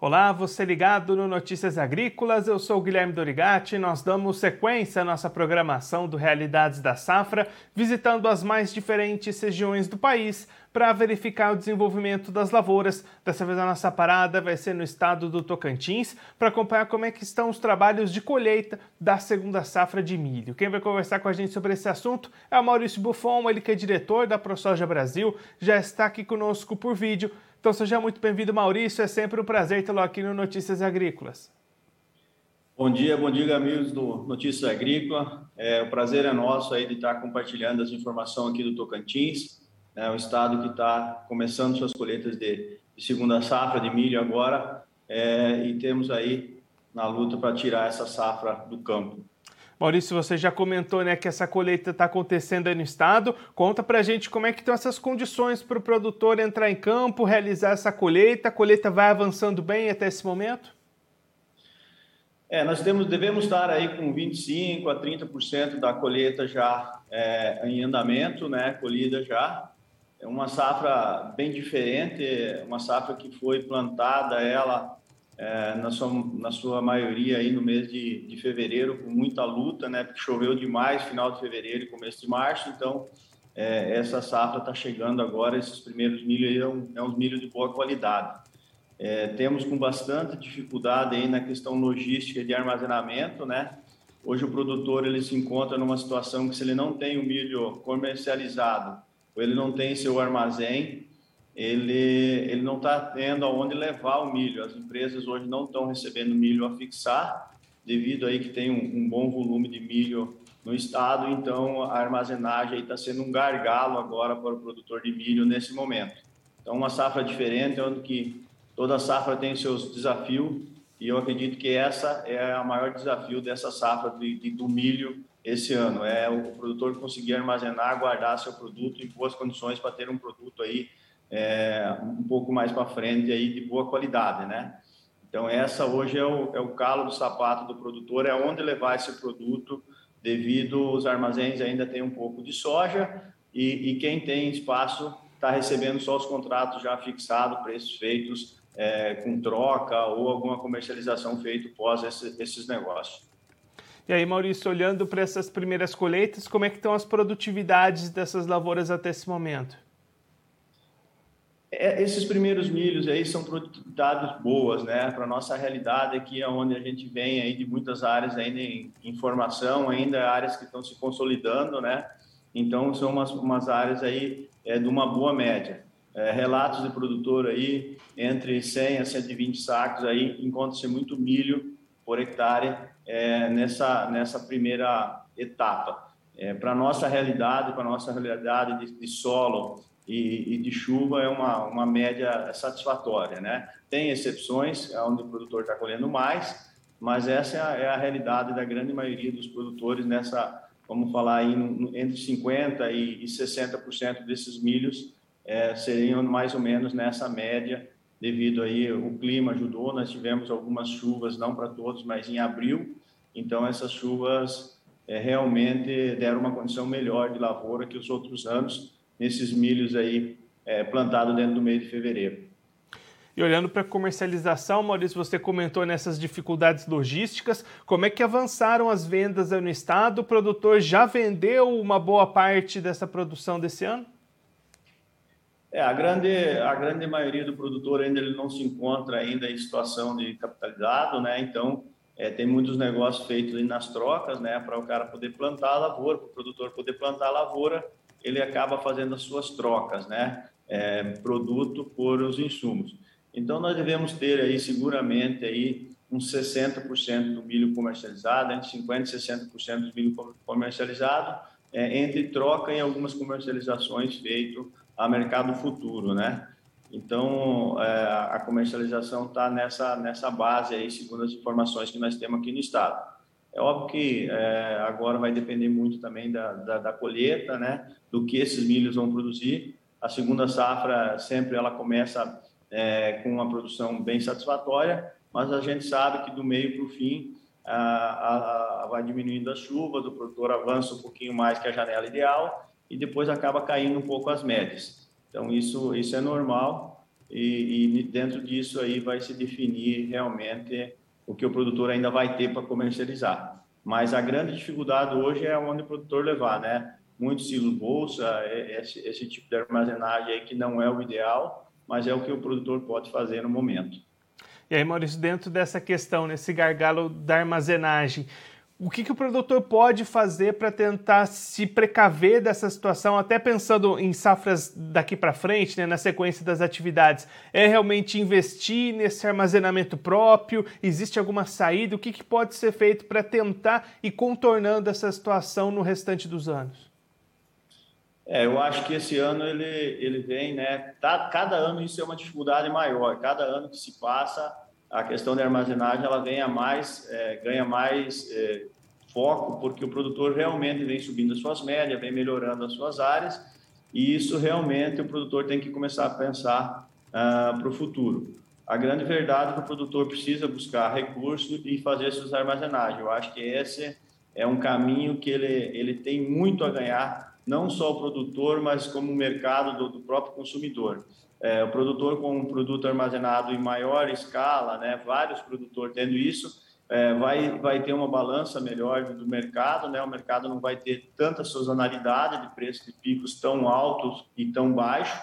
Olá, você ligado no Notícias Agrícolas, eu sou o Guilherme Dorigati. Nós damos sequência à nossa programação do Realidades da Safra, visitando as mais diferentes regiões do país para verificar o desenvolvimento das lavouras. Dessa vez a nossa parada vai ser no estado do Tocantins para acompanhar como é que estão os trabalhos de colheita da segunda safra de milho. Quem vai conversar com a gente sobre esse assunto é o Maurício Buffon, ele que é diretor da ProSoja Brasil, já está aqui conosco por vídeo. Então seja muito bem-vindo, Maurício. É sempre um prazer tê-lo aqui no Notícias Agrícolas. Bom dia, bom dia, amigos do Notícias Agrícola. É, o prazer é nosso aí de estar compartilhando as informações aqui do Tocantins, é um estado que está começando suas colheitas de, de, segunda safra de milho agora, é, e temos aí na luta para tirar essa safra do campo. Maurício, você já comentou né, que essa colheita está acontecendo aí no estado. Conta para a gente como é que estão essas condições para o produtor entrar em campo, realizar essa colheita. A colheita vai avançando bem até esse momento? É, nós temos, devemos estar aí com 25 a 30% da colheita já é, em andamento, né, colhida já. É uma safra bem diferente, uma safra que foi plantada ela é, na, sua, na sua maioria aí no mês de, de fevereiro, com muita luta, né? Porque choveu demais final de fevereiro e começo de março, então é, essa safra está chegando agora, esses primeiros milho aí é, um, é uns milho de boa qualidade. É, temos com bastante dificuldade aí na questão logística de armazenamento, né? Hoje o produtor ele se encontra numa situação que se ele não tem o milho comercializado ou ele não tem seu armazém, ele, ele não está tendo aonde levar o milho. As empresas hoje não estão recebendo milho a fixar, devido aí que tem um, um bom volume de milho no estado, então a armazenagem está sendo um gargalo agora para o produtor de milho nesse momento. Então, uma safra diferente, onde que toda safra tem seus desafios, e eu acredito que essa é o maior desafio dessa safra de, de, do milho esse ano, é o produtor conseguir armazenar, guardar seu produto em boas condições para ter um produto aí é, um pouco mais para frente aí de boa qualidade, né? Então essa hoje é o, é o calo do sapato do produtor, é onde levar esse produto devido os armazéns ainda tem um pouco de soja e, e quem tem espaço está recebendo só os contratos já fixados, preços feitos é, com troca ou alguma comercialização feita pós esse, esses negócios. E aí, Maurício, olhando para essas primeiras colheitas, como é que estão as produtividades dessas lavouras até esse momento? É, esses primeiros milhos aí são produtividades boas, né? Para nossa realidade aqui, é onde a gente vem aí de muitas áreas ainda em, informação, ainda áreas que estão se consolidando, né? Então são umas, umas áreas aí é, de uma boa média. É, relatos de produtor aí entre 100 a 120 sacos aí encontra-se muito milho por hectare é, nessa nessa primeira etapa. É, para nossa realidade, para nossa realidade de, de solo e, e, de chuva é uma, uma média satisfatória, né? Tem exceções onde o produtor está colhendo mais, mas essa é a, é a, realidade da grande maioria dos produtores nessa, vamos falar aí, entre 50% e, e 60% desses milhos é, seriam mais ou menos nessa média, devido aí o clima ajudou, nós tivemos algumas chuvas, não para todos, mas em abril, então essas chuvas é, realmente deram uma condição melhor de lavoura que os outros anos, nesses milhos aí é, plantados dentro do mês de fevereiro. E olhando para a comercialização, Maurício, você comentou nessas dificuldades logísticas. Como é que avançaram as vendas no estado? O produtor já vendeu uma boa parte dessa produção desse ano? É, a grande, a grande maioria do produtor ainda ele não se encontra ainda em situação de capitalizado, né? Então, é, tem muitos negócios feitos nas trocas, né? Para o cara poder plantar a lavoura, para o produtor poder plantar a lavoura ele acaba fazendo as suas trocas, né? É, produto por os insumos. Então, nós devemos ter aí, seguramente, aí, uns 60% do milho comercializado, entre 50% e 60% do milho comercializado, é, entre troca e algumas comercializações feito a mercado futuro, né? Então, é, a comercialização está nessa, nessa base aí, segundo as informações que nós temos aqui no estado. É óbvio que é, agora vai depender muito também da, da, da, colheita, né? Do que esses milhos vão produzir. A segunda safra sempre ela começa é, com uma produção bem satisfatória, mas a gente sabe que do meio para o fim a, a, a, vai diminuindo as chuvas, o produtor avança um pouquinho mais que a janela ideal e depois acaba caindo um pouco as médias. Então isso isso é normal e, e dentro disso aí vai se definir realmente o que o produtor ainda vai ter para comercializar. Mas a grande dificuldade hoje é onde o produtor levar, né? Muitos silos bolsa, é, esse, esse tipo de armazenagem aí que não é o ideal, mas é o que o produtor pode fazer no momento. E aí, Maurício, dentro dessa questão, nesse gargalo da armazenagem, o que, que o produtor pode fazer para tentar se precaver dessa situação, até pensando em safras daqui para frente, né, na sequência das atividades? É realmente investir nesse armazenamento próprio? Existe alguma saída? O que, que pode ser feito para tentar ir contornando essa situação no restante dos anos? É, eu acho que esse ano ele, ele vem, né? Tá, cada ano isso é uma dificuldade maior. Cada ano que se passa, a questão da armazenagem ela ganha mais, é, ganha mais é, foco, porque o produtor realmente vem subindo as suas médias, vem melhorando as suas áreas, e isso realmente o produtor tem que começar a pensar ah, para o futuro. A grande verdade é que o produtor precisa buscar recursos e fazer suas armazenagens. Eu acho que esse é um caminho que ele, ele tem muito a ganhar, não só o produtor, mas como o mercado do, do próprio consumidor. É, o produtor com um produto armazenado em maior escala, né, vários produtores tendo isso, é, vai, vai ter uma balança melhor do mercado, né? o mercado não vai ter tanta sazonalidade de preços de picos tão altos e tão baixos,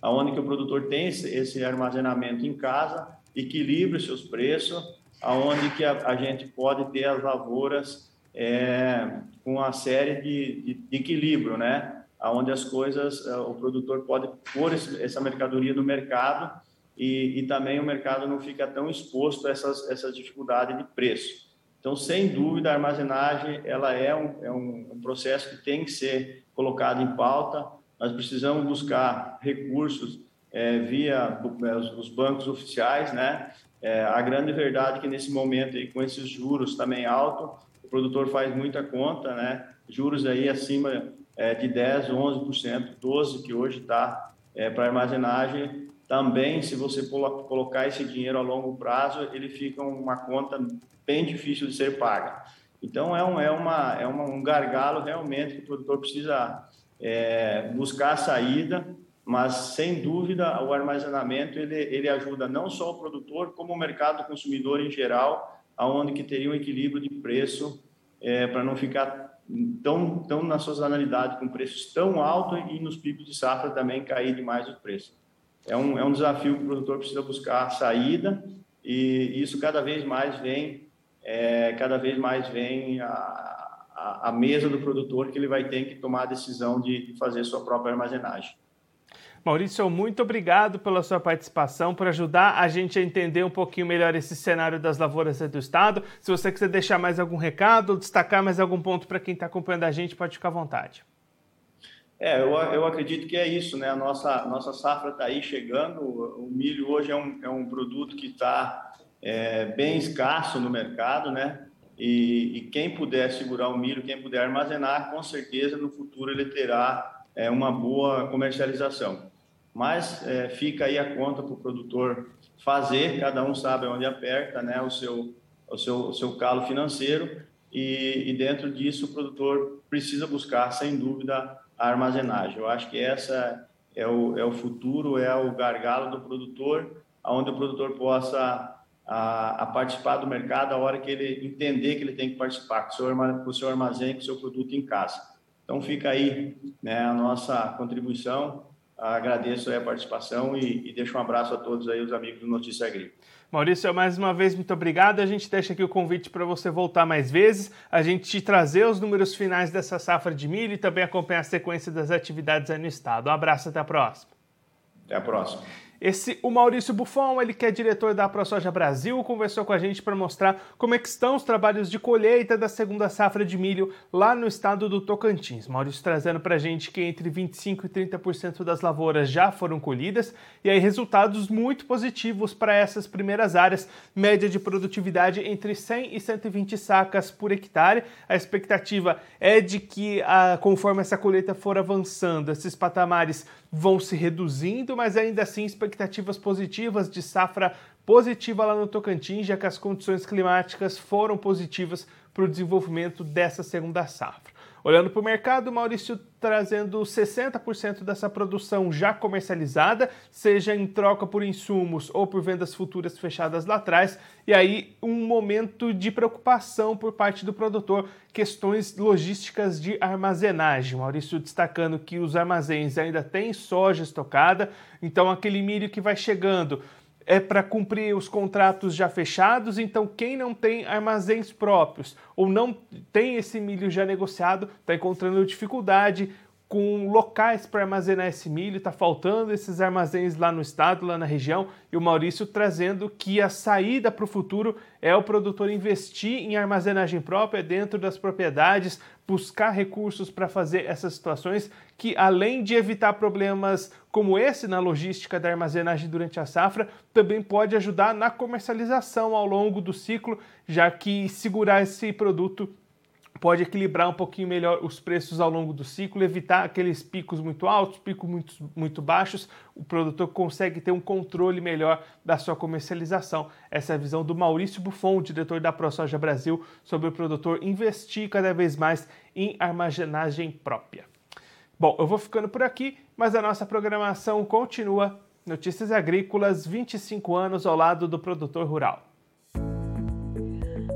aonde que o produtor tem esse, esse armazenamento em casa, equilibra os seus preços, aonde que a, a gente pode ter as lavouras é, com uma série de, de, de equilíbrio, né? Onde as coisas, é, o produtor pode pôr essa mercadoria no mercado e, e também o mercado não fica tão exposto a essas, essas dificuldades de preço. Então, sem dúvida, a armazenagem ela é um, é um processo que tem que ser colocado em pauta. Nós precisamos buscar recursos é, via é, os bancos oficiais, né? É, a grande verdade é que nesse momento, aí, com esses juros também altos, o produtor faz muita conta, né? Juros aí acima é, de 10, 11%, 12% que hoje está é, para armazenagem, também, se você colocar esse dinheiro a longo prazo, ele fica uma conta bem difícil de ser paga. Então, é um, é uma, é uma, um gargalo realmente que o produtor precisa é, buscar a saída, mas, sem dúvida, o armazenamento ele, ele ajuda não só o produtor, como o mercado consumidor em geral, aonde que teria um equilíbrio de preço é, para não ficar tão, tão na sazonalidade com preços tão altos e nos picos de safra também cair demais o preço é um, é um desafio que o produtor precisa buscar saída e isso cada vez mais vem, é, cada vez mais vem a, a, a, mesa do produtor que ele vai ter que tomar a decisão de, de fazer sua própria armazenagem. Maurício, muito obrigado pela sua participação, por ajudar a gente a entender um pouquinho melhor esse cenário das lavouras do estado. Se você quiser deixar mais algum recado, destacar mais algum ponto para quem está acompanhando a gente, pode ficar à vontade. É, eu, eu acredito que é isso, né? A nossa, nossa safra está aí chegando. O milho hoje é um, é um produto que está é, bem escasso no mercado, né? E, e, quem puder segurar o milho, quem puder armazenar, com certeza no futuro ele terá é, uma boa comercialização. Mas é, fica aí a conta para o produtor fazer, cada um sabe onde aperta, né? O seu, o seu, o seu calo financeiro. E, e dentro disso o produtor precisa buscar, sem dúvida, a armazenagem. Eu acho que essa é o, é o futuro, é o gargalo do produtor, onde o produtor possa a, a, participar do mercado a hora que ele entender que ele tem que participar com o seu, com o seu armazém, com o seu produto em casa. Então fica aí né, a nossa contribuição. Agradeço a participação e, e deixo um abraço a todos aí os amigos do Notícia Agrícola. Maurício, mais uma vez, muito obrigado. A gente deixa aqui o convite para você voltar mais vezes, a gente te trazer os números finais dessa safra de milho e também acompanhar a sequência das atividades aí no estado. Um abraço, até a próxima. Até a próxima. Esse, o Maurício Buffon, ele que é diretor da ProSoja Brasil, conversou com a gente para mostrar como é estão os trabalhos de colheita da segunda safra de milho lá no estado do Tocantins. Maurício trazendo para a gente que entre 25% e 30% das lavouras já foram colhidas e aí resultados muito positivos para essas primeiras áreas, média de produtividade entre 100 e 120 sacas por hectare. A expectativa é de que, a, conforme essa colheita for avançando, esses patamares vão se reduzindo, mas ainda assim expectativas positivas de safra positiva lá no Tocantins, já que as condições climáticas foram positivas para o desenvolvimento dessa segunda safra. Olhando para o mercado, Maurício trazendo 60% dessa produção já comercializada, seja em troca por insumos ou por vendas futuras fechadas lá atrás, e aí um momento de preocupação por parte do produtor, questões logísticas de armazenagem. Maurício destacando que os armazéns ainda têm soja estocada, então aquele milho que vai chegando é para cumprir os contratos já fechados, então quem não tem armazéns próprios ou não tem esse milho já negociado está encontrando dificuldade com locais para armazenar esse milho, está faltando esses armazéns lá no estado, lá na região, e o Maurício trazendo que a saída para o futuro é o produtor investir em armazenagem própria dentro das propriedades, buscar recursos para fazer essas situações que, além de evitar problemas como esse na logística da armazenagem durante a safra, também pode ajudar na comercialização ao longo do ciclo, já que segurar esse produto pode equilibrar um pouquinho melhor os preços ao longo do ciclo, evitar aqueles picos muito altos, picos muito, muito baixos. O produtor consegue ter um controle melhor da sua comercialização. Essa é a visão do Maurício Buffon, diretor da ProSoja Brasil, sobre o produtor investir cada vez mais em armazenagem própria. Bom, eu vou ficando por aqui, mas a nossa programação continua. Notícias Agrícolas, 25 anos ao lado do produtor rural.